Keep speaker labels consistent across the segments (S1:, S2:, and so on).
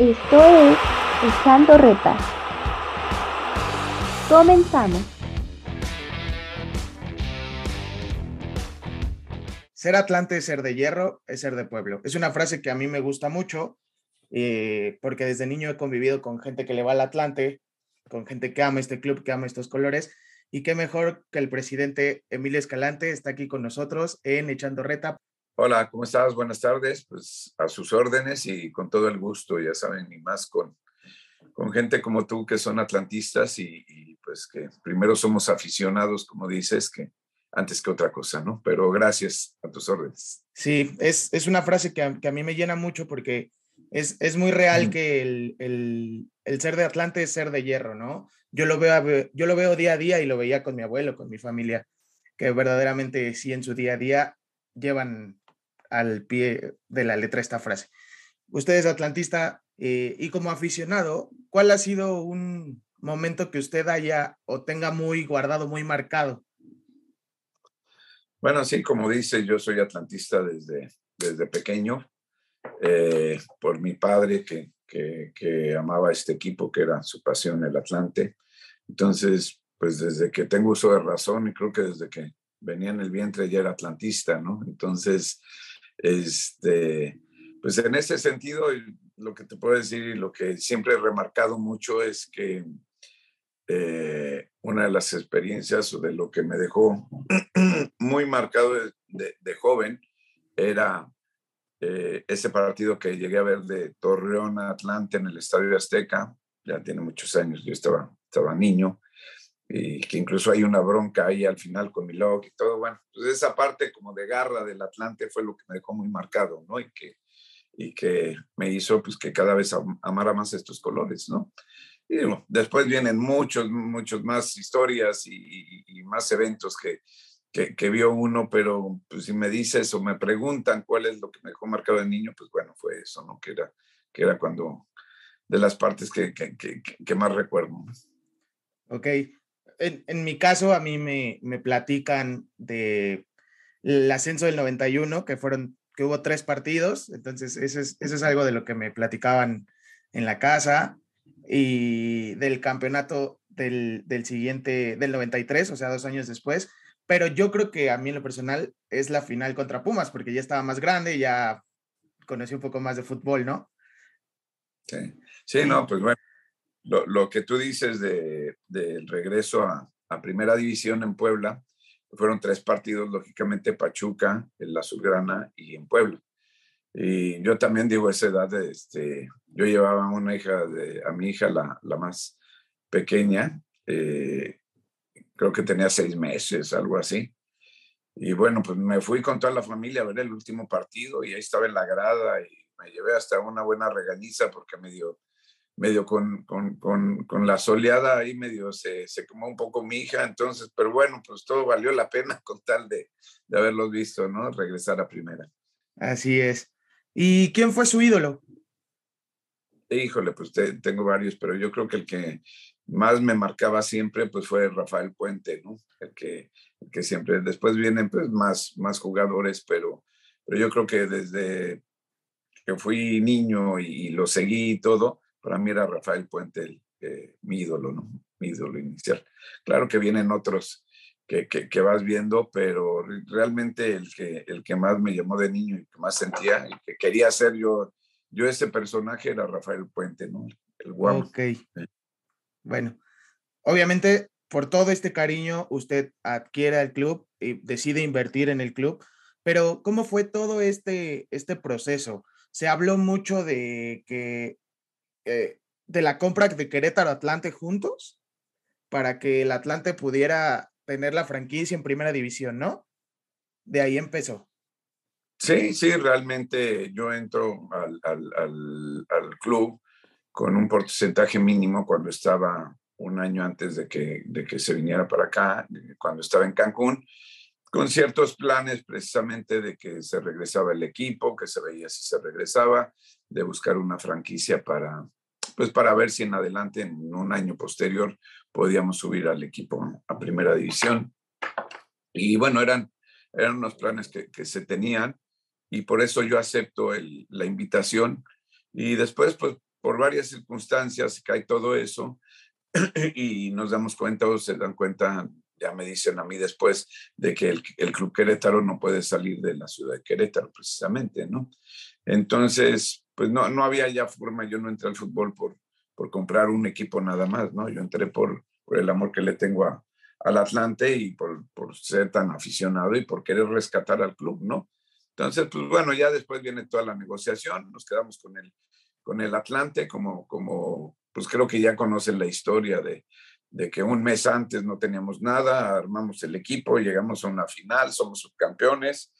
S1: Esto es Echando Reta. Comenzamos.
S2: Ser Atlante es ser de hierro, es ser de pueblo. Es una frase que a mí me gusta mucho eh, porque desde niño he convivido con gente que le va al Atlante, con gente que ama este club, que ama estos colores. Y qué mejor que el presidente Emilio Escalante está aquí con nosotros en Echando Reta.
S3: Hola, ¿cómo estás? Buenas tardes. Pues a sus órdenes y con todo el gusto, ya saben, y más con, con gente como tú que son atlantistas y, pues que primero somos aficionados, como dices, que antes que otra cosa, ¿no? Pero gracias a tus órdenes.
S2: Sí, es, es una frase que a, que a, mí me llena mucho porque es, es muy real mm. que el, el, el, ser de Atlante es ser de hierro, ¿no? Yo lo, veo, yo lo veo día a día y lo veía con mi abuelo, con mi familia, que verdaderamente sí en su día a día llevan al pie de la letra esta frase. Usted es atlantista eh, y como aficionado, ¿cuál ha sido un momento que usted haya o tenga muy guardado, muy marcado?
S3: Bueno, sí, como dice, yo soy atlantista desde, desde pequeño, eh, por mi padre que, que, que, amaba este equipo, que era su pasión, el Atlante. Entonces, pues desde que tengo uso de razón y creo que desde que venía en el vientre ya era atlantista, ¿no? Entonces, este, pues en ese sentido, lo que te puedo decir y lo que siempre he remarcado mucho es que eh, una de las experiencias de lo que me dejó muy marcado de, de, joven era eh, ese partido que llegué a ver de Torreón a Atlante en el Estadio Azteca, ya tiene muchos años, yo estaba, estaba niño, y que incluso hay una bronca ahí al final con Milok y todo, bueno, pues esa parte como de garra del Atlante fue lo que me dejó muy marcado, ¿no? Y que, y que me hizo pues que cada vez amara más estos colores, ¿no? Y bueno, después vienen muchos, muchos más historias y, y más eventos que, que, que, vio uno, pero pues si me dices o me preguntan cuál es lo que me dejó marcado de niño, pues bueno, fue eso, ¿no? Que era, que era cuando, de las partes que, que, que más recuerdo.
S2: Ok, en, en, mi caso, a mí me, me platican de el ascenso del 91, que fueron, que hubo tres partidos, entonces eso es, eso es algo de lo que me platicaban en la casa, y del campeonato del, del siguiente, del 93, o sea, dos años después, pero yo creo que a mí en lo personal es la final contra Pumas, porque ya estaba más grande, ya conocí un poco más de fútbol, ¿no?
S3: Sí, sí, no, pues bueno, lo, lo que tú dices del de, regreso a, a, Primera División en Puebla, fueron tres partidos, lógicamente Pachuca, en la Subgrana y en Puebla. Y yo también digo esa edad, este, yo llevaba una hija, de, a mi hija, la, la más pequeña, eh, creo que tenía seis meses, algo así. Y bueno, pues me fui con toda la familia a ver el último partido y ahí estaba en la grada y me llevé hasta una buena regañiza porque me dio medio con, con, con, con, la soleada ahí medio se, se quemó un poco mi hija, entonces, pero bueno, pues todo valió la pena con tal de, de haberlos visto, ¿no? Regresar a primera.
S2: Así es. ¿Y quién fue su ídolo?
S3: Híjole, pues te, tengo varios, pero yo creo que el que más me marcaba siempre, pues fue Rafael Puente, ¿no? El que, el que siempre, después vienen pues más, más jugadores, pero, pero yo creo que desde que fui niño y, y lo seguí y todo, para mí era Rafael Puente eh, mi ídolo, ¿no? Mi ídolo inicial. Claro que vienen otros que, que, que, vas viendo, pero realmente el que, el que más me llamó de niño y que más sentía y que quería ser yo, yo ese personaje era Rafael Puente, ¿no? El guapo.
S2: Ok. Bueno, obviamente por todo este cariño usted adquiere el club y decide invertir en el club, pero ¿cómo fue todo este, este proceso? Se habló mucho de que eh, de la compra de Querétaro Atlante juntos para que el Atlante pudiera tener la franquicia en primera división, ¿no? De ahí empezó.
S3: Sí, sí, realmente yo entro al, al, al, al club con un porcentaje mínimo cuando estaba un año antes de que, de que se viniera para acá, cuando estaba en Cancún, con ciertos planes precisamente de que se regresaba el equipo, que se veía si se regresaba, de buscar una franquicia para, pues para ver si en adelante, en un año posterior, podíamos subir al equipo a primera división. Y bueno, eran, eran unos planes que, que se tenían y por eso yo acepto el, la invitación. Y después, pues por varias circunstancias cae todo eso y nos damos cuenta o se dan cuenta, ya me dicen a mí después, de que el, el, Club Querétaro no puede salir de la ciudad de Querétaro precisamente, ¿no? Entonces, pues no, no había ya forma, yo no entré al fútbol por, por comprar un equipo nada más, ¿no? Yo entré por, por el amor que le tengo a, al Atlante y por, por ser tan aficionado y por querer rescatar al club, ¿no? Entonces, pues bueno, ya después viene toda la negociación, nos quedamos con el, con el Atlante, como, como, pues creo que ya conocen la historia de, de que un mes antes no teníamos nada, armamos el equipo, llegamos a una final, somos subcampeones.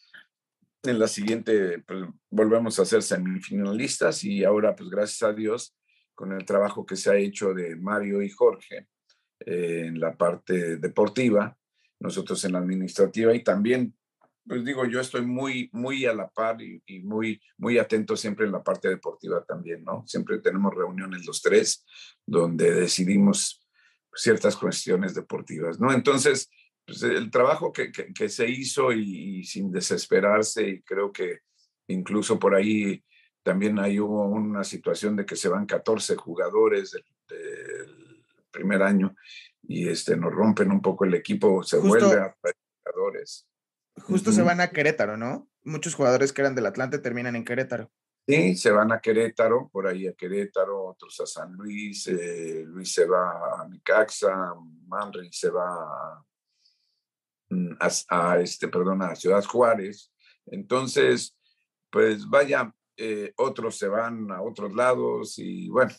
S3: En la siguiente, pues, volvemos a ser semifinalistas y ahora, pues gracias a Dios, con el trabajo que se ha hecho de Mario y Jorge eh, en la parte deportiva, nosotros en la administrativa y también pues digo, yo estoy muy, muy a la par y, y, muy, muy atento siempre en la parte deportiva también, ¿no? Siempre tenemos reuniones los tres donde decidimos ciertas cuestiones deportivas, ¿no? Entonces, pues el trabajo que, que, que se hizo y, y, sin desesperarse, y creo que incluso por ahí también ahí hubo una situación de que se van 14 jugadores del, del primer año y este, nos rompen un poco el equipo, se Justo. vuelve a jugadores
S2: justo uh -huh. se van a Querétaro, ¿no? Muchos jugadores que eran del Atlante terminan en Querétaro.
S3: Sí, se van a Querétaro, por ahí a Querétaro, otros a San Luis, eh, Luis se va a Micaxa, Manri se va mm, a, a, este, perdón, a Ciudad Juárez. Entonces, pues vaya, eh, otros se van a otros lados y bueno,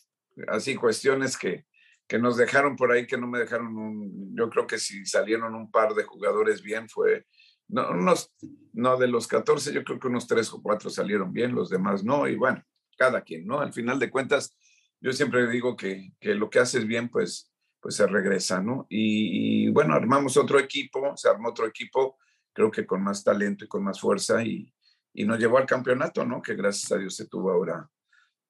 S3: así cuestiones que, que nos dejaron por ahí, que no me dejaron un, yo creo que si salieron un par de jugadores bien fue no, unos, no de los 14, yo creo que unos 3 o 4 salieron bien, los demás no, y bueno, cada quien, ¿no? Al final de cuentas, yo siempre digo que, que lo que haces bien, pues, pues se regresa, ¿no? Y, bueno, armamos otro equipo, se armó otro equipo, creo que con más talento y con más fuerza, y, y nos llevó al campeonato, ¿no? Que gracias a Dios se tuvo ahora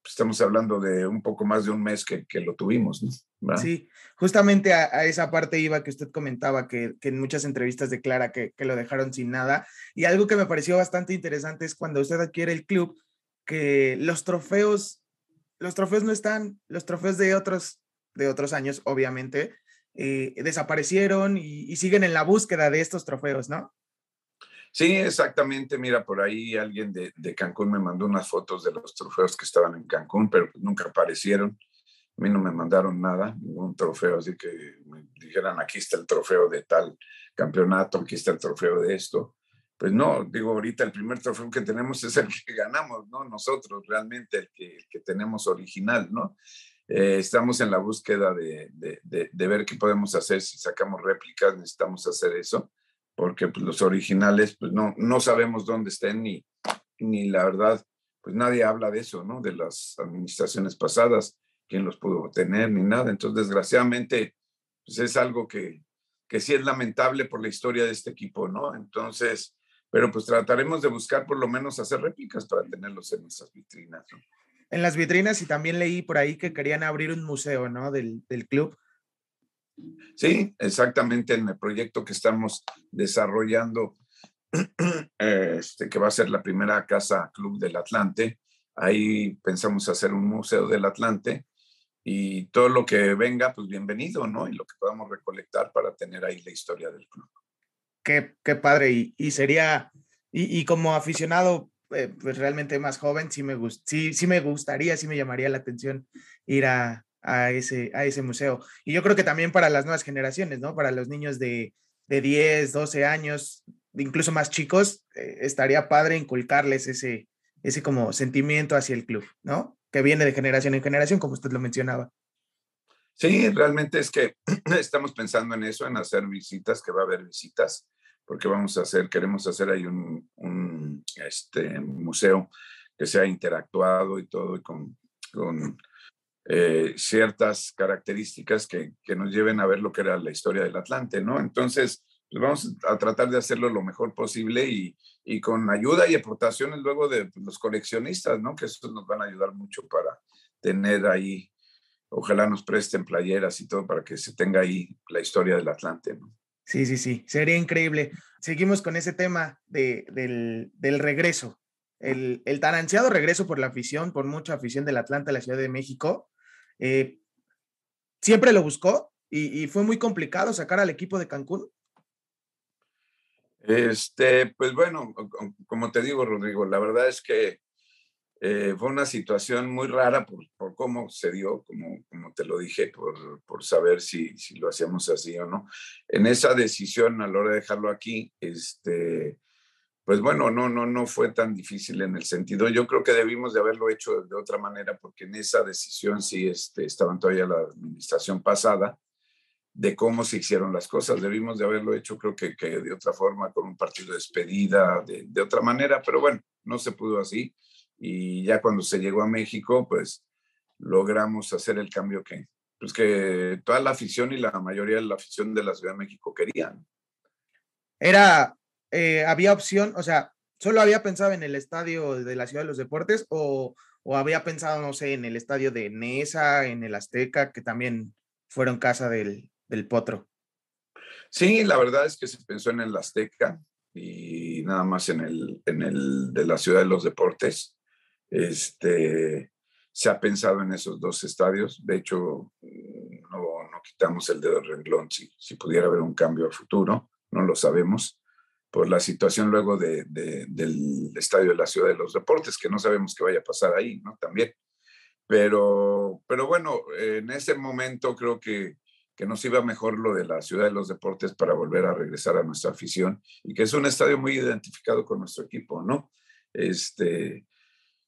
S3: estamos hablando de un poco más de un mes que, que lo tuvimos. ¿no?
S2: Sí, justamente a, a, esa parte iba que usted comentaba, que, que en muchas entrevistas declara que, que, lo dejaron sin nada. Y algo que me pareció bastante interesante es cuando usted adquiere el club, que los trofeos, los trofeos no están, los trofeos de otros, de otros años, obviamente, eh, desaparecieron y, siguen en la búsqueda de estos trofeos, ¿no?
S3: Sí, exactamente. Mira, por ahí alguien de, de, Cancún me mandó unas fotos de los trofeos que estaban en Cancún, pero pues nunca aparecieron. A mí no me mandaron nada, ningún trofeo, así que me dijeran, aquí está el trofeo de tal campeonato, aquí está el trofeo de esto. Pues no, digo, ahorita el primer trofeo que tenemos es el que ganamos, ¿no? Nosotros, realmente, el que, el que tenemos original, ¿no? Eh, estamos en la búsqueda de, de, de, ver qué podemos hacer. Si sacamos réplicas, necesitamos hacer eso porque pues, los originales pues no, no sabemos dónde estén ni, ni la verdad, pues nadie habla de eso, ¿no? De las administraciones pasadas, quién los pudo tener ni nada. Entonces, desgraciadamente, pues es algo que, que sí es lamentable por la historia de este equipo, ¿no? Entonces, pero pues trataremos de buscar por lo menos hacer réplicas para tenerlos en nuestras vitrinas, ¿no?
S2: En las vitrinas y también leí por ahí que querían abrir un museo, ¿no? Del, del club.
S3: Sí, exactamente en el proyecto que estamos desarrollando, este, que va a ser la primera casa club del Atlante. Ahí pensamos hacer un museo del Atlante y todo lo que venga, pues bienvenido, ¿no? Y lo que podamos recolectar para tener ahí la historia del club.
S2: Qué, qué padre. Y, y sería, y, y, como aficionado, eh, pues realmente más joven, sí me, gust, sí, sí me gustaría, sí me llamaría la atención ir a, a ese, a ese museo. Y yo creo que también para las nuevas generaciones, ¿no? Para los niños de, de 10, 12 años, incluso más chicos, eh, estaría padre inculcarles ese, ese como sentimiento hacia el club, ¿no? Que viene de generación en generación, como usted lo mencionaba.
S3: Sí, realmente es que estamos pensando en eso, en hacer visitas, que va a haber visitas, porque vamos a hacer, queremos hacer ahí un, este, museo que sea interactuado y todo, y con, eh, ciertas características que, nos lleven a ver lo que era la historia del Atlante, ¿no? Entonces, pues vamos a tratar de hacerlo lo mejor posible y, con ayuda y aportaciones luego de los coleccionistas, ¿no? Que estos nos van a ayudar mucho para tener ahí, ojalá nos presten playeras y todo para que se tenga ahí la historia del Atlante, ¿no?
S2: Sí, sí, sí, sería increíble. Seguimos con ese tema de, del, del regreso el, tan ansiado regreso por la afición, por mucha afición del Atlanta a la Ciudad de México. Eh, siempre lo buscó y, fue muy complicado sacar al equipo de Cancún.
S3: Este, pues bueno, como te digo, Rodrigo, la verdad es que eh, fue una situación muy rara por, por, cómo se dio, como, como te lo dije, por, por saber si, si, lo hacíamos así o no. En esa decisión, a la hora de dejarlo aquí, este, pues bueno, no, no, no fue tan difícil en el sentido. Yo creo que debimos de haberlo hecho de otra manera, porque en esa decisión sí este, estaban todavía la administración pasada de cómo se hicieron las cosas. Debimos de haberlo hecho, creo que, que de otra forma, con un partido de despedida, de, de otra manera, pero bueno, no se pudo así y ya cuando se llegó a México, pues logramos hacer el cambio que, pues que toda la afición y la mayoría de la afición de la Ciudad de México querían.
S2: Era, eh, había opción, o sea, solo había pensado en el estadio de la Ciudad de los Deportes o, o había pensado, no sé, en el estadio de Nesa, en el Azteca, que también fueron casa del, del Potro.
S3: Sí, la verdad es que se pensó en el Azteca y nada más en el, en el de la Ciudad de los Deportes. Este, se ha pensado en esos dos estadios. De hecho, no, no quitamos el dedo del renglón si, si, pudiera haber un cambio a futuro. No lo sabemos por la situación luego de, del estadio de la Ciudad de los Deportes, que no sabemos qué vaya a pasar ahí, ¿no? También. Pero, pero bueno, en ese momento creo que, que nos iba mejor lo de la Ciudad de los Deportes para volver a regresar a nuestra afición y que es un estadio muy identificado con nuestro equipo, ¿no? Este,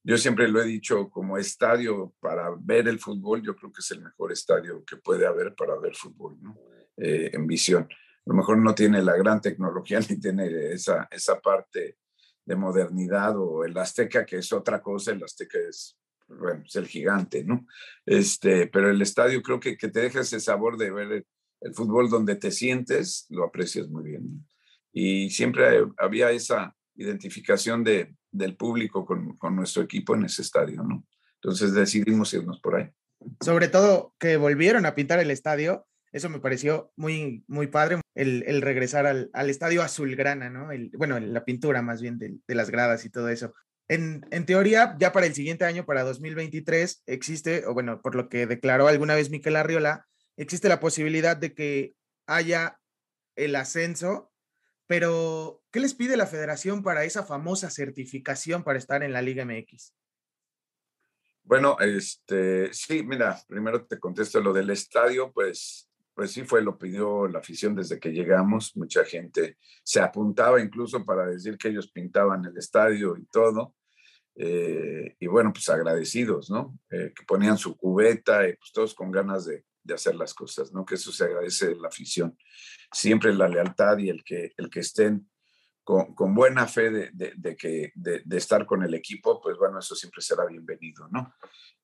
S3: yo siempre lo he dicho como estadio para ver el fútbol, yo creo que es el mejor estadio que puede haber para ver fútbol, ¿no? Eh, en visión. A lo mejor no tiene la gran tecnología ni tiene esa, esa parte de modernidad o el Azteca, que es otra cosa, el Azteca es, bueno, es el gigante, ¿no? Este, pero el estadio creo que, que te deja ese sabor de ver el, el fútbol donde te sientes, lo aprecias muy bien. Y siempre había esa identificación de, del público con, con, nuestro equipo en ese estadio, ¿no? Entonces decidimos irnos por ahí.
S2: Sobre todo que volvieron a pintar el estadio, eso me pareció muy, muy padre, el, el regresar al, al, estadio azulgrana, ¿no? Bueno, la pintura más bien de, de las gradas y todo eso. En, en, teoría, ya para el siguiente año, para 2023, existe, o bueno, por lo que declaró alguna vez Miquel Arriola, existe la posibilidad de que haya el ascenso pero, ¿qué les pide la federación para esa famosa certificación para estar en la Liga MX?
S3: Bueno, este, sí, mira, primero te contesto lo del estadio, pues, pues sí fue, lo pidió la afición desde que llegamos, mucha gente se apuntaba incluso para decir que ellos pintaban el estadio y todo, eh, y bueno, pues agradecidos, ¿no? Eh, que ponían su cubeta y pues todos con ganas de, de hacer las cosas, ¿no? Que eso se agradece de la afición. Siempre la lealtad y el que, el que estén con, con buena fe de, de, de que, de, estar con el equipo, pues bueno, eso siempre será bienvenido, ¿no?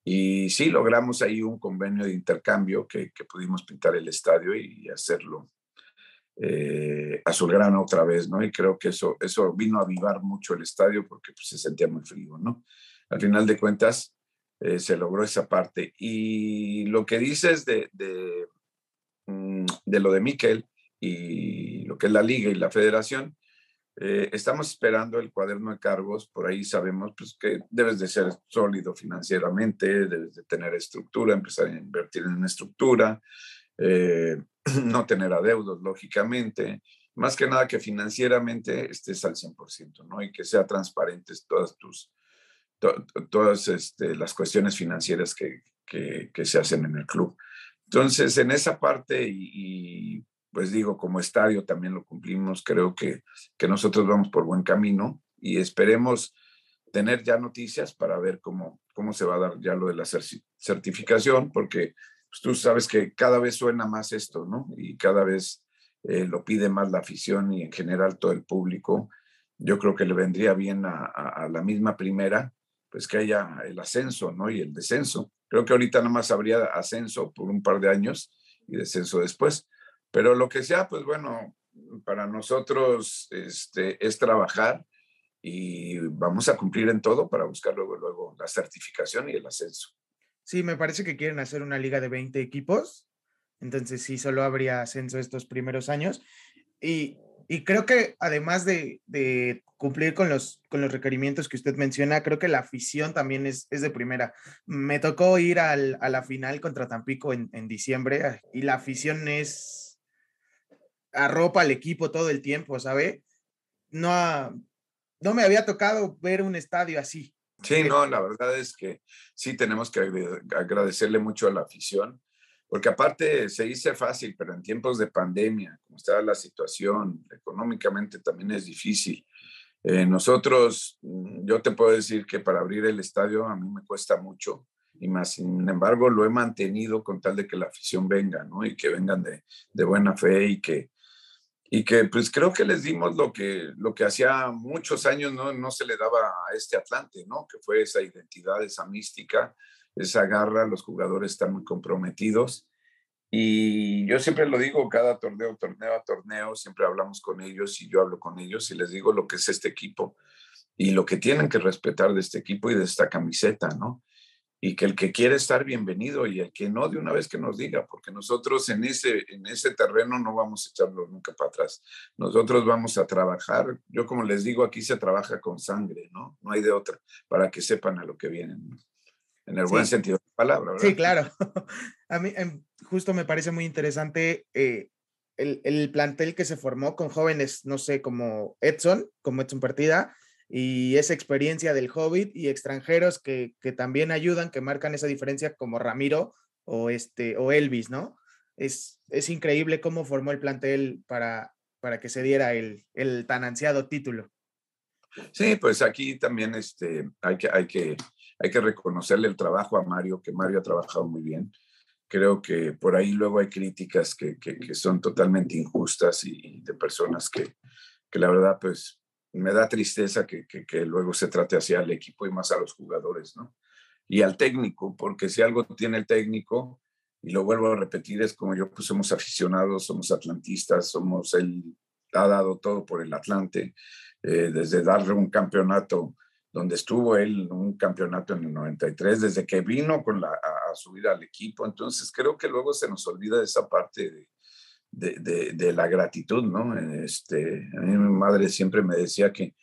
S3: Y sí, logramos ahí un convenio de intercambio que, que pudimos pintar el estadio y hacerlo eh, azulgrana otra vez, ¿no? Y creo que eso, eso vino a avivar mucho el estadio porque pues, se sentía muy frío, ¿no? Al final de cuentas, eh, se logró esa parte. Y lo que dices de, mm, de, lo de Miquel y lo que es la liga y la federación, eh, estamos esperando el cuaderno de cargos, por ahí sabemos pues, que debes de ser sólido financieramente, debes de tener estructura, empezar a invertir en estructura, eh, no tener adeudos, lógicamente, más que nada que financieramente estés al 100%, ¿no? Y que sea transparentes todas tus, todas este, las cuestiones financieras que, que, se hacen en el club. Entonces, en esa parte, y, pues digo, como estadio también lo cumplimos, creo que, que nosotros vamos por buen camino y esperemos tener ya noticias para ver cómo, cómo se va a dar ya lo de la certificación, porque pues, tú sabes que cada vez suena más esto, ¿no? Y cada vez eh, lo pide más la afición y en general todo el público. Yo creo que le vendría bien a, a, a la misma primera pues que haya el ascenso, ¿no? Y el descenso. Creo que ahorita nada más habría ascenso por un par de años y descenso después. Pero lo que sea, pues bueno, para nosotros este, es trabajar y vamos a cumplir en todo para buscar luego, luego la certificación y el ascenso.
S2: Sí, me parece que quieren hacer una liga de 20 equipos, entonces sí, solo habría ascenso estos primeros años. Y Y creo que además de, de, cumplir con los, con los requerimientos que usted menciona, creo que la afición también es, es de primera. Me tocó ir al, a la final contra Tampico en, en diciembre y la afición es arropa al equipo todo el tiempo, ¿sabe? No, no me había tocado ver un estadio así.
S3: Sí, no, la verdad es que sí tenemos que agradecerle mucho a la afición, porque aparte se dice fácil, pero en tiempos de pandemia, como está la situación, económicamente también es difícil. Eh, nosotros, mm, yo te puedo decir que para abrir el estadio a mí me cuesta mucho, y más, sin embargo, lo he mantenido con tal de que la afición venga, ¿no? Y que vengan de, de buena fe y que, y que pues creo que les dimos lo que, lo que hacía muchos años no, no se le daba a este Atlante, ¿no? Que fue esa identidad, esa mística, esa garra, los jugadores están muy comprometidos. Y yo siempre lo digo, cada torneo, torneo a torneo, siempre hablamos con ellos y yo hablo con ellos y les digo lo que es este equipo y lo que tienen que respetar de este equipo y de esta camiseta, ¿no? y que el que quiere estar bienvenido y el que no, de una vez que nos diga, porque nosotros en ese, en ese terreno no vamos a echarlo nunca para atrás. Nosotros vamos a trabajar, yo como les digo, aquí se trabaja con sangre, ¿no? No hay de otra, para que sepan a lo que vienen. En el buen sentido de la palabra, ¿verdad?
S2: Sí, claro. A mí em, justo me parece muy interesante eh, el, el plantel que se formó con jóvenes, no sé, como Edson, como Edson Partida, y esa experiencia del Hobbit y extranjeros que, que, también ayudan, que marcan esa diferencia como Ramiro o, este, o Elvis, ¿no? Es, es increíble cómo formó el plantel para, para que se diera el, el tan ansiado título.
S3: Sí, pues aquí también este, hay, que, hay, que, hay que reconocerle el trabajo a Mario, que Mario ha trabajado muy bien. Creo que por ahí luego hay críticas que, que, que son totalmente injustas y, y de personas que, que la verdad pues me da tristeza que, luego se trate así al equipo y más a los jugadores, ¿no? Y al técnico, porque si algo tiene el técnico, y lo vuelvo a repetir, es como yo, pues somos aficionados, somos atlantistas, somos, él ha dado todo por el Atlante, eh, desde darle un campeonato, donde estuvo él, un campeonato en el 93, desde que vino con la, a, subir al equipo, entonces creo que luego se nos olvida de esa parte de, de, de, la gratitud, ¿no? Este, a mí mi madre siempre me decía que,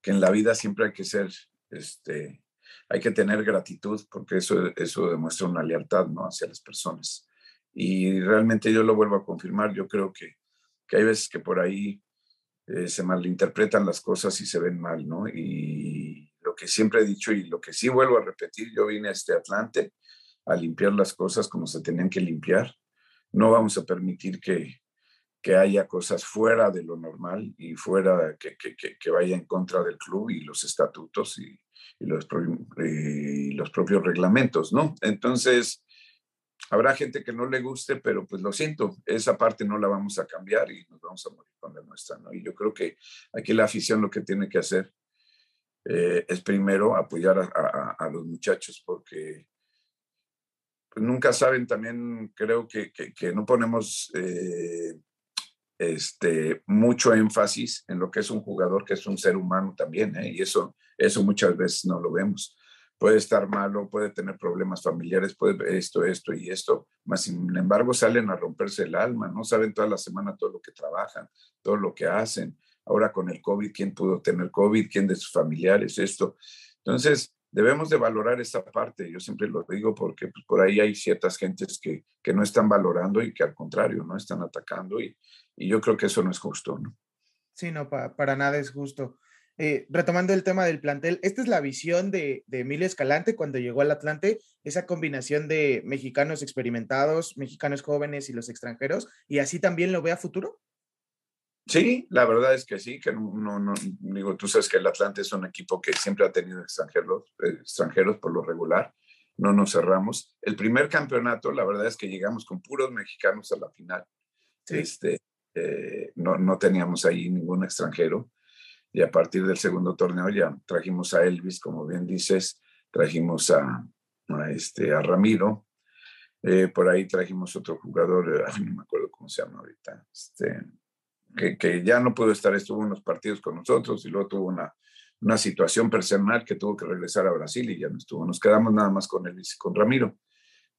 S3: que en la vida siempre hay que ser, este, hay que tener gratitud porque eso, eso demuestra una lealtad, ¿no? Hacia las personas. Y realmente yo lo vuelvo a confirmar, yo creo que, que hay veces que por ahí eh, se malinterpretan las cosas y se ven mal, ¿no? Y que siempre he dicho y lo que sí vuelvo a repetir, yo vine a este Atlante a limpiar las cosas como se tenían que limpiar no vamos a permitir que, que haya cosas fuera de lo normal y fuera que, que, que, vaya en contra del club y los estatutos y, los, los, propios reglamentos, ¿no? Entonces, habrá gente que no le guste, pero pues lo siento, esa parte no la vamos a cambiar y nos vamos a morir con la nuestra, ¿no? Y yo creo que aquí la afición lo que tiene que hacer eh, es primero apoyar a, los muchachos porque pues, nunca saben también, creo que, que, no ponemos eh, este, mucho énfasis en lo que es un jugador, que es un ser humano también, ¿eh? y eso, eso muchas veces no lo vemos. Puede estar malo, puede tener problemas familiares, puede esto, esto y esto, más sin embargo salen a romperse el alma, no saben toda la semana todo lo que trabajan, todo lo que hacen. Ahora con el COVID, ¿quién pudo tener COVID? ¿Quién de sus familiares? Esto. Entonces, debemos de valorar esta parte. Yo siempre lo digo porque pues, por ahí hay ciertas gentes que, que, no están valorando y que al contrario, no están atacando y, y yo creo que eso no es justo, ¿no?
S2: Sí, no, pa, para nada es justo. Eh, retomando el tema del plantel, esta es la visión de, de Emilio Escalante cuando llegó al Atlante, esa combinación de mexicanos experimentados, mexicanos jóvenes y los extranjeros, y así también lo ve a futuro.
S3: Sí, la verdad es que sí, que no, no, no, digo, tú sabes que el Atlante es un equipo que siempre ha tenido extranjeros, eh, extranjeros por lo regular, no nos cerramos. El primer campeonato, la verdad es que llegamos con puros mexicanos a la final. Sí. Este, eh, no, no teníamos ahí ningún extranjero. Y a partir del segundo torneo ya trajimos a Elvis, como bien dices, trajimos a, a este, a Ramiro, eh, por ahí trajimos otro jugador, ay, no me acuerdo cómo se llama ahorita, este, que, ya no pudo estar, estuvo en los partidos con nosotros y luego tuvo una, una situación personal que tuvo que regresar a Brasil y ya no estuvo. Nos quedamos nada más con él y con Ramiro.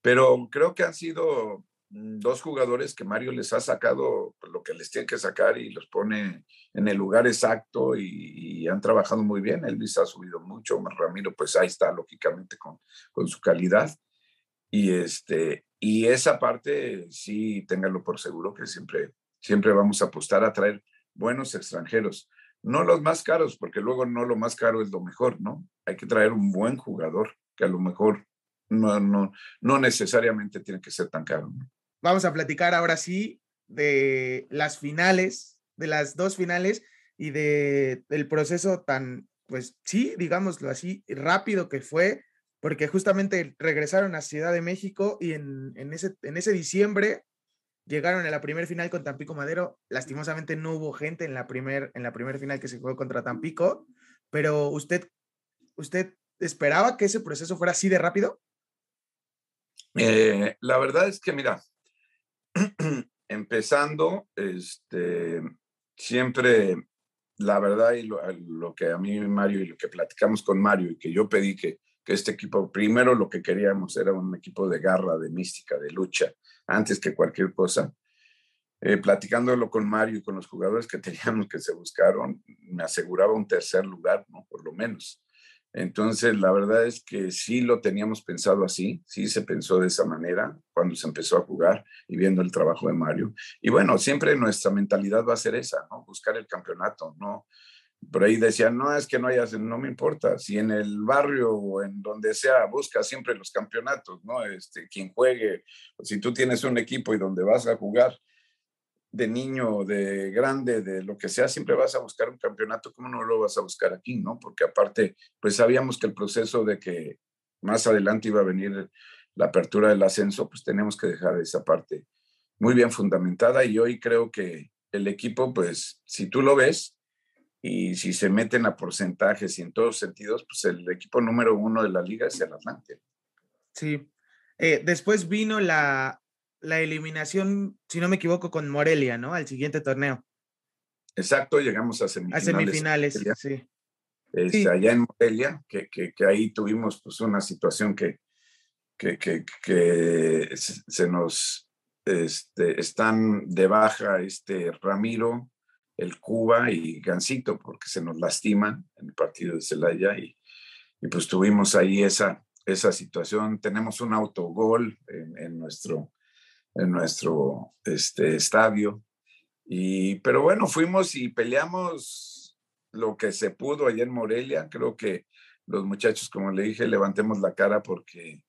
S3: Pero creo que han sido mm, dos jugadores que Mario les ha sacado lo que les tiene que sacar y los pone en el lugar exacto y, han trabajado muy bien. Elvis ha subido mucho, Ramiro pues ahí está lógicamente con, con su calidad. Y, este, y esa parte sí, téngalo por seguro que siempre, siempre vamos a apostar a traer buenos extranjeros. No los más caros, porque luego no lo más caro es lo mejor, ¿no? Hay que traer un buen jugador que a lo mejor no, no, no necesariamente tiene que ser tan caro.
S2: Vamos a platicar ahora sí de las finales, de las dos finales y de el proceso tan, pues sí, digámoslo así, rápido que fue, porque justamente regresaron a Ciudad de México y en, en ese, en ese diciembre llegaron a la primer final con Tampico Madero. Lastimosamente no hubo gente en la primer, en la primer final que se jugó contra Tampico, pero usted, usted esperaba que ese proceso fuera así de rápido?
S3: Eh, la verdad es que, mira, empezando, este, siempre, la verdad, y lo, que a mí, Mario, y lo que platicamos con Mario, y que yo pedí que, que este equipo, primero lo que queríamos era un equipo de garra, de mística, de lucha, antes que cualquier cosa. Eh, platicándolo con Mario y con los jugadores que teníamos que se buscaron, me aseguraba un tercer lugar, ¿no? Por lo menos. Entonces, la verdad es que sí lo teníamos pensado así, sí se pensó de esa manera cuando se empezó a jugar y viendo el trabajo de Mario. Y bueno, siempre nuestra mentalidad va a ser esa, ¿no? Buscar el campeonato, ¿no? Por ahí decían, no, es que no haya, no me importa, si en el barrio o en donde sea, busca siempre los campeonatos, ¿no? Este, quien juegue, si tú tienes un equipo y donde vas a jugar, de niño, de grande, de lo que sea, siempre vas a buscar un campeonato, ¿cómo no lo vas a buscar aquí, no? Porque aparte, pues sabíamos que el proceso de que más adelante iba a venir la apertura del ascenso, pues tenemos que dejar esa parte muy bien fundamentada y hoy creo que el equipo, pues si tú lo ves y si se meten a porcentajes y en todos sentidos, pues el equipo número uno de la liga es el Atlante.
S2: Sí. Eh, después vino la, la eliminación, si no me equivoco, con Morelia, ¿no? Al siguiente torneo.
S3: Exacto, llegamos a semifinales.
S2: A semifinales, sí.
S3: Este, allá en Morelia, que, que, ahí tuvimos pues una situación que, que, que se nos este, están de baja este Ramiro, el Cuba y Gancito, porque se nos lastiman en el partido de Celaya y, y pues tuvimos ahí esa, esa situación. Tenemos un autogol en, en nuestro en nuestro este, estadio. Y, pero bueno, fuimos y peleamos lo que se pudo allá en Morelia. Creo que los muchachos, como le dije, levantemos la cara porque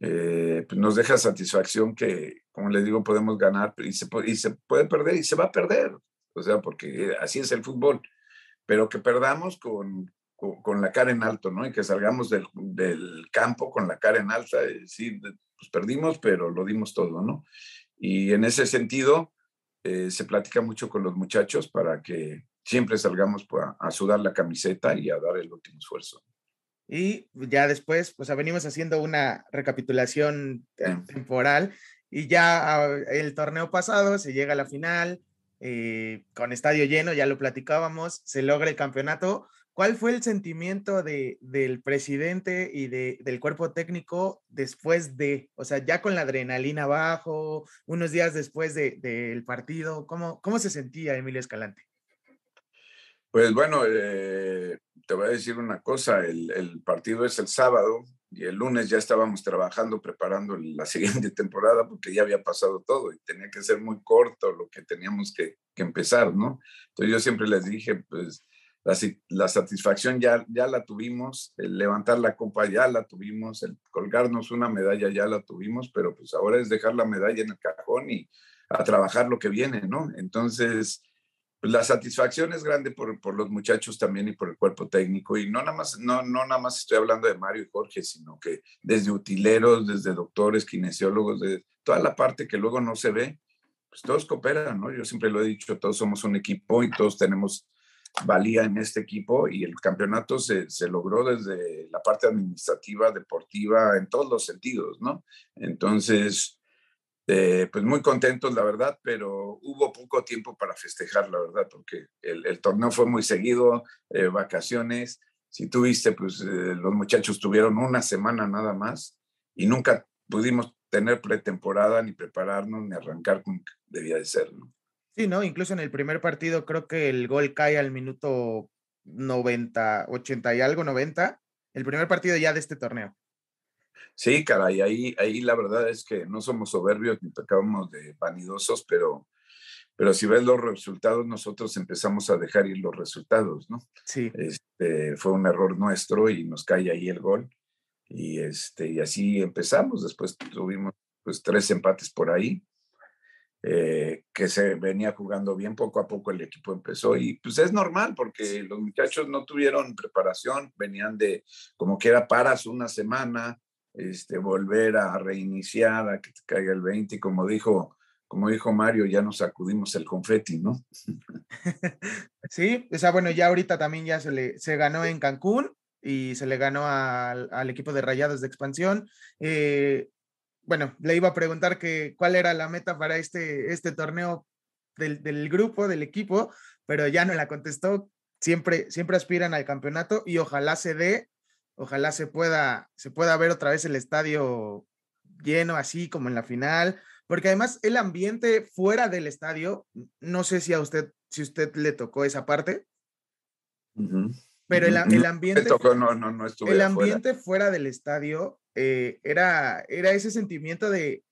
S3: eh, pues nos deja satisfacción que, como les digo, podemos ganar y se puede perder y se va a perder. O sea, porque así es el fútbol. Pero que perdamos con, con, la cara en alto, ¿no? Y que salgamos del, del campo con la cara en alta, es decir, pues, perdimos, pero lo dimos todo, ¿no? Y en ese sentido, eh, se platica mucho con los muchachos para que siempre salgamos a, sudar la camiseta y a dar el último esfuerzo.
S2: Y ya después, pues venimos haciendo una recapitulación temporal y ya ah, el torneo pasado se llega a la final eh, con estadio lleno, ya lo platicábamos, se logra el campeonato, ¿Cuál fue el sentimiento de, del presidente y de, del cuerpo técnico después de, o sea, ya con la adrenalina abajo, unos días después del de, partido? ¿cómo, ¿Cómo se sentía Emilio Escalante?
S3: Pues bueno, eh, te voy a decir una cosa, el, partido es el sábado y el lunes ya estábamos trabajando, preparando la siguiente temporada porque ya había pasado todo y tenía que ser muy corto lo que teníamos que, empezar, ¿no? Entonces yo siempre les dije, pues la, satisfacción ya, ya la tuvimos, el levantar la copa ya la tuvimos, el colgarnos una medalla ya la tuvimos, pero pues ahora es dejar la medalla en el cajón y a trabajar lo que viene, ¿no? Entonces, la satisfacción es grande por, por, los muchachos también y por el cuerpo técnico. Y no nada, más, no, no nada más estoy hablando de Mario y Jorge, sino que desde utileros, desde doctores, kinesiólogos, de toda la parte que luego no se ve, pues todos cooperan, ¿no? Yo siempre lo he dicho, todos somos un equipo y todos tenemos valía en este equipo y el campeonato se, se, logró desde la parte administrativa, deportiva, en todos los sentidos, ¿no? Entonces, eh, pues muy contentos, la verdad, pero hubo poco tiempo para festejar, la verdad, porque el, torneo fue muy seguido, eh, vacaciones. Si tuviste, pues eh, los muchachos tuvieron una semana nada más y nunca pudimos tener pretemporada, ni prepararnos, ni arrancar como debía de ser.
S2: Sí, ¿no? Incluso en el primer partido creo que el gol cae al minuto 90, 80 y algo, 90. El primer partido ya de este torneo.
S3: Sí, caray, ahí, ahí la verdad es que no somos soberbios ni pecamos de vanidosos, pero, pero si ves los resultados, nosotros empezamos a dejar ir los resultados, ¿no?
S2: Sí.
S3: Este, fue un error nuestro y nos cae ahí el gol. Y, este, y así empezamos. Después tuvimos pues, tres empates por ahí, eh, que se venía jugando bien. Poco a poco el equipo empezó y pues es normal porque los muchachos no tuvieron preparación, venían de como que era paras una semana, este, volver a reiniciar, a que te caiga el 20, y como dijo, como dijo Mario, ya nos sacudimos el confeti, ¿no?
S2: Sí, o sea, bueno, ya ahorita también ya se le se ganó en Cancún y se le ganó al, al equipo de Rayados de expansión. Eh, bueno, le iba a preguntar que cuál era la meta para este, este torneo del, del, grupo, del equipo, pero ya no la contestó. Siempre, siempre aspiran al campeonato y ojalá se dé, ojalá se pueda, se pueda ver otra vez el estadio lleno así como en la final, porque además el ambiente fuera del estadio, no sé si a usted, si usted le tocó esa parte, uh -huh. pero el, el ambiente,
S3: tocó, no, no, no
S2: el ambiente fuera del estadio eh, era, era ese sentimiento de,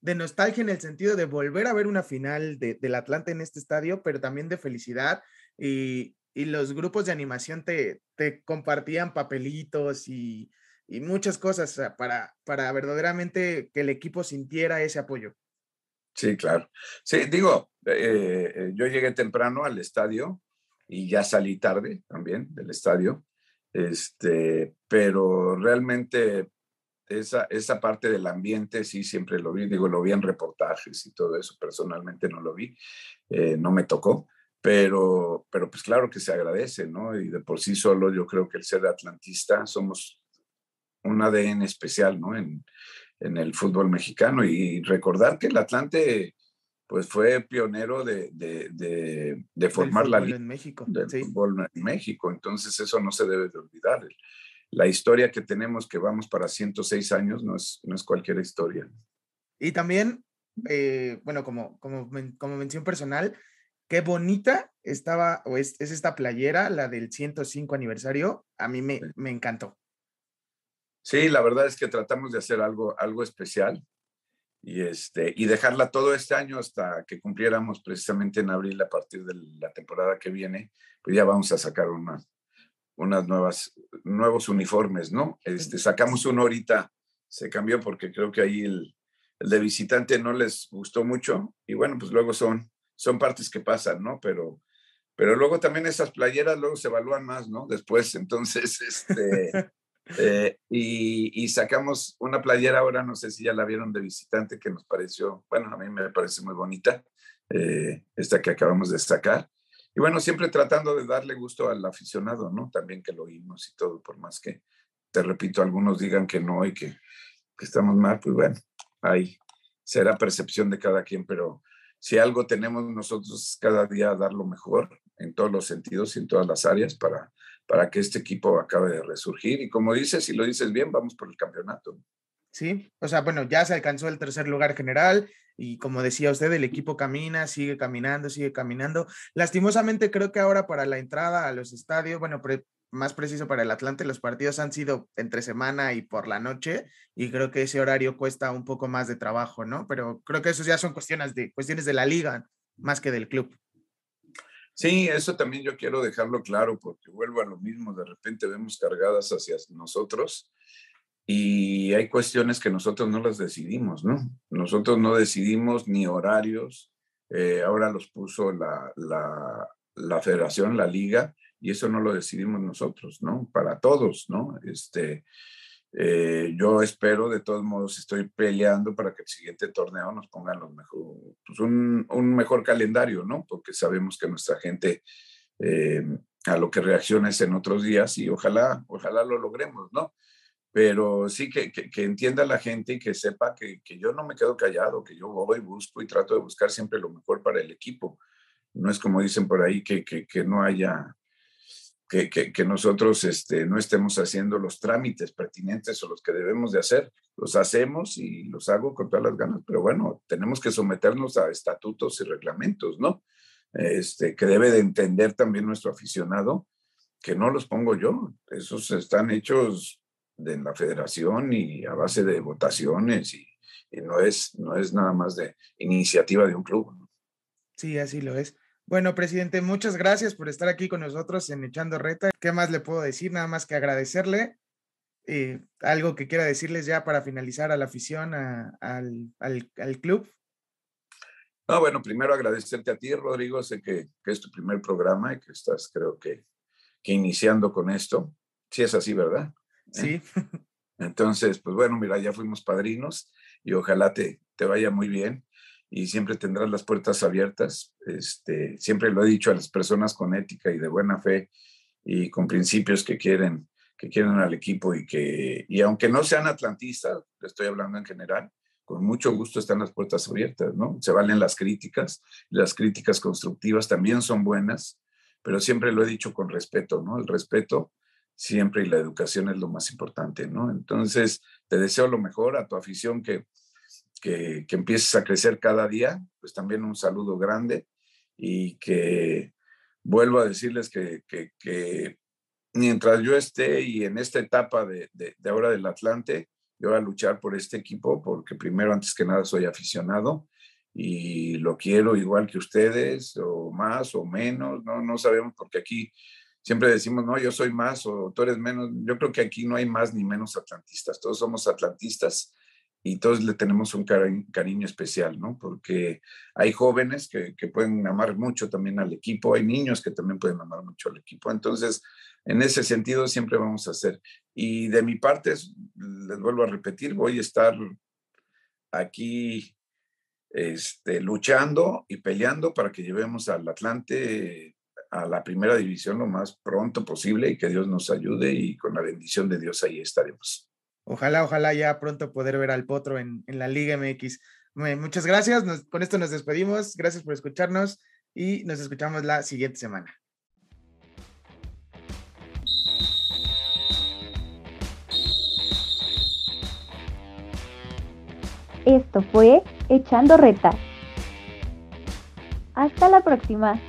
S2: de, nostalgia en el sentido de volver a ver una final de, del Atlante en este estadio, pero también de felicidad y, y los grupos de animación te, te compartían papelitos y, y muchas cosas para, para verdaderamente que el equipo sintiera ese apoyo.
S3: Sí, claro. Sí, digo, eh, yo llegué temprano al estadio y ya salí tarde también del estadio, este, pero realmente esa, esa parte del ambiente sí siempre lo vi, digo, lo vi en reportajes y todo eso, personalmente no lo vi, eh, no me tocó, pero, pero pues claro que se agradece, ¿no? Y de por sí solo yo creo que el ser atlantista somos un ADN especial, ¿no? En, en el fútbol mexicano y recordar que el Atlante pues fue pionero de, de, de, de formar la
S2: liga en México.
S3: del
S2: sí.
S3: fútbol en México. Entonces eso no se debe de olvidar. La historia que tenemos, que vamos para 106 años, no es, no es cualquier historia.
S2: Y también, eh, bueno, como, como, como mención personal, qué bonita estaba, o es, es, esta playera, la del 105 aniversario, a mí me, me encantó.
S3: Sí, la verdad es que tratamos de hacer algo, algo especial y, este, y dejarla todo este año hasta que cumpliéramos precisamente en abril a partir de la temporada que viene, pues ya vamos a sacar una, unas nuevas, nuevos uniformes, ¿no? Este, sacamos uno ahorita, se cambió porque creo que ahí el, el de visitante no les gustó mucho y bueno, pues luego son, son partes que pasan, ¿no? Pero, pero luego también esas playeras luego se evalúan más, ¿no? Después, entonces, este... Eh, y, y, sacamos una playera ahora, no sé si ya la vieron de visitante, que nos pareció, bueno, a mí me parece muy bonita, eh, esta que acabamos de sacar. Y bueno, siempre tratando de darle gusto al aficionado, ¿no? También que lo oímos y todo, por más que, te repito, algunos digan que no y que, que estamos mal, pues bueno, ahí será percepción de cada quien, pero si algo tenemos nosotros cada día dar lo mejor en todos los sentidos y en todas las áreas para para que este equipo acabe de resurgir. Y como dices, si lo dices bien, vamos por el campeonato.
S2: Sí, o sea, bueno, ya se alcanzó el tercer lugar general y como decía usted, el equipo camina, sigue caminando, sigue caminando. Lastimosamente creo que ahora para la entrada a los estadios, bueno, más preciso para el Atlante, los partidos han sido entre semana y por la noche y creo que ese horario cuesta un poco más de trabajo, ¿no? Pero creo que eso ya son cuestiones de, cuestiones de la liga más que del club.
S3: Sí, eso también yo quiero dejarlo claro porque vuelvo a lo mismo, de repente vemos cargadas hacia nosotros y hay cuestiones que nosotros no las decidimos, ¿no? Nosotros no decidimos ni horarios, eh, ahora los puso la, la, la, federación, la liga, y eso no lo decidimos nosotros, ¿no? Para todos, ¿no? Este, eh, yo espero, de todos modos, estoy peleando para que el siguiente torneo nos pongan los mejor, pues un, un, mejor calendario, ¿no? Porque sabemos que nuestra gente eh, a lo que reacciona es en otros días y ojalá, ojalá lo logremos, ¿no? Pero sí que, que, que entienda la gente y que sepa que, que, yo no me quedo callado, que yo voy, busco y trato de buscar siempre lo mejor para el equipo. No es como dicen por ahí que, no haya que, nosotros este, no estemos haciendo los trámites pertinentes o los que debemos de hacer. Los hacemos y los hago con todas las ganas, pero bueno, tenemos que someternos a estatutos y reglamentos, ¿no? Este, que debe de entender también nuestro aficionado, que no los pongo yo, esos están hechos de la federación y a base de votaciones y, no, es, no es nada más de iniciativa de un club.
S2: Sí, así lo es. Bueno, presidente, muchas gracias por estar aquí con nosotros en Echando Reta. ¿Qué más le puedo decir? Nada más que agradecerle. Eh, algo que quiera decirles ya para finalizar a la afición, al, club.
S3: No, bueno, primero agradecerte a ti, Rodrigo. Sé que, es tu primer programa y que estás, creo que, que iniciando con esto. Sí es así, ¿verdad?
S2: Sí.
S3: Entonces, pues bueno, mira, ya fuimos padrinos y ojalá te, te vaya muy bien y siempre tendrás las puertas abiertas. Este, siempre lo he dicho a las personas con ética y de buena fe y con principios que quieren, que quieren al equipo y que, y aunque no sean atlantistas, estoy hablando en general, con mucho gusto están las puertas abiertas, ¿no? Se valen las críticas, las críticas constructivas también son buenas, pero siempre lo he dicho con respeto, ¿no? El respeto siempre y la educación es lo más importante, ¿no? Entonces, te deseo lo mejor a tu afición que que, empieces a crecer cada día, pues también un saludo grande y que vuelvo a decirles que, mientras yo esté y en esta etapa de, ahora del Atlante, yo voy a luchar por este equipo porque primero, antes que nada, soy aficionado y lo quiero igual que ustedes o más o menos, no, no sabemos porque aquí siempre decimos, no, yo soy más o tú eres menos. Yo creo que aquí no hay más ni menos atlantistas, todos somos atlantistas y todos le tenemos un cariño especial, ¿no? Porque hay jóvenes que, pueden amar mucho también al equipo, hay niños que también pueden amar mucho al equipo. Entonces, en ese sentido siempre vamos a hacer. Y de mi parte, les vuelvo a repetir, voy a estar aquí este, luchando y peleando para que llevemos al Atlante a la primera división lo más pronto posible y que Dios nos ayude y con la bendición de Dios ahí estaremos.
S2: Ojalá, ojalá ya pronto poder ver al Potro en, la Liga MX. Muchas gracias. con esto nos despedimos. Gracias por escucharnos y nos escuchamos la siguiente semana.
S1: Esto fue Echando Reta. Hasta la próxima.